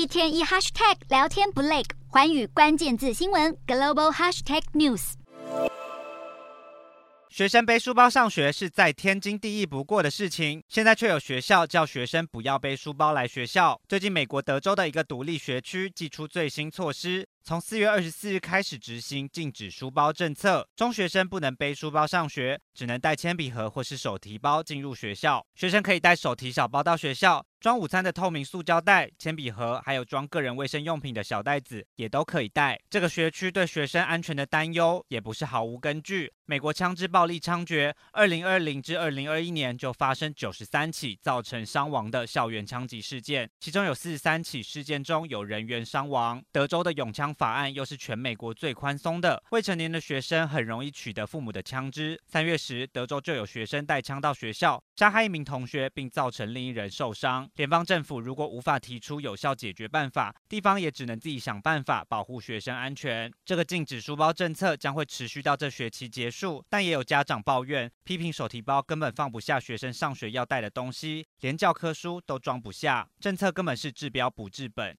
一天一 hashtag 聊天不累，环宇关键字新闻 global hashtag news。学生背书包上学是再天经地义不过的事情，现在却有学校叫学生不要背书包来学校。最近，美国德州的一个独立学区祭出最新措施。从四月二十四日开始执行禁止书包政策，中学生不能背书包上学，只能带铅笔盒或是手提包进入学校。学生可以带手提小包到学校，装午餐的透明塑胶袋、铅笔盒，还有装个人卫生用品的小袋子也都可以带。这个学区对学生安全的担忧也不是毫无根据。美国枪支暴力猖獗，二零二零至二零二一年就发生九十三起造成伤亡的校园枪击事件，其中有四十三起事件中有人员伤亡。德州的永枪法案又是全美国最宽松的，未成年的学生很容易取得父母的枪支。三月时，德州就有学生带枪到学校，杀害一名同学，并造成另一人受伤。联邦政府如果无法提出有效解决办法，地方也只能自己想办法保护学生安全。这个禁止书包政策将会持续到这学期结束。但也有家长抱怨，批评手提包根本放不下学生上学要带的东西，连教科书都装不下。政策根本是治标不治本。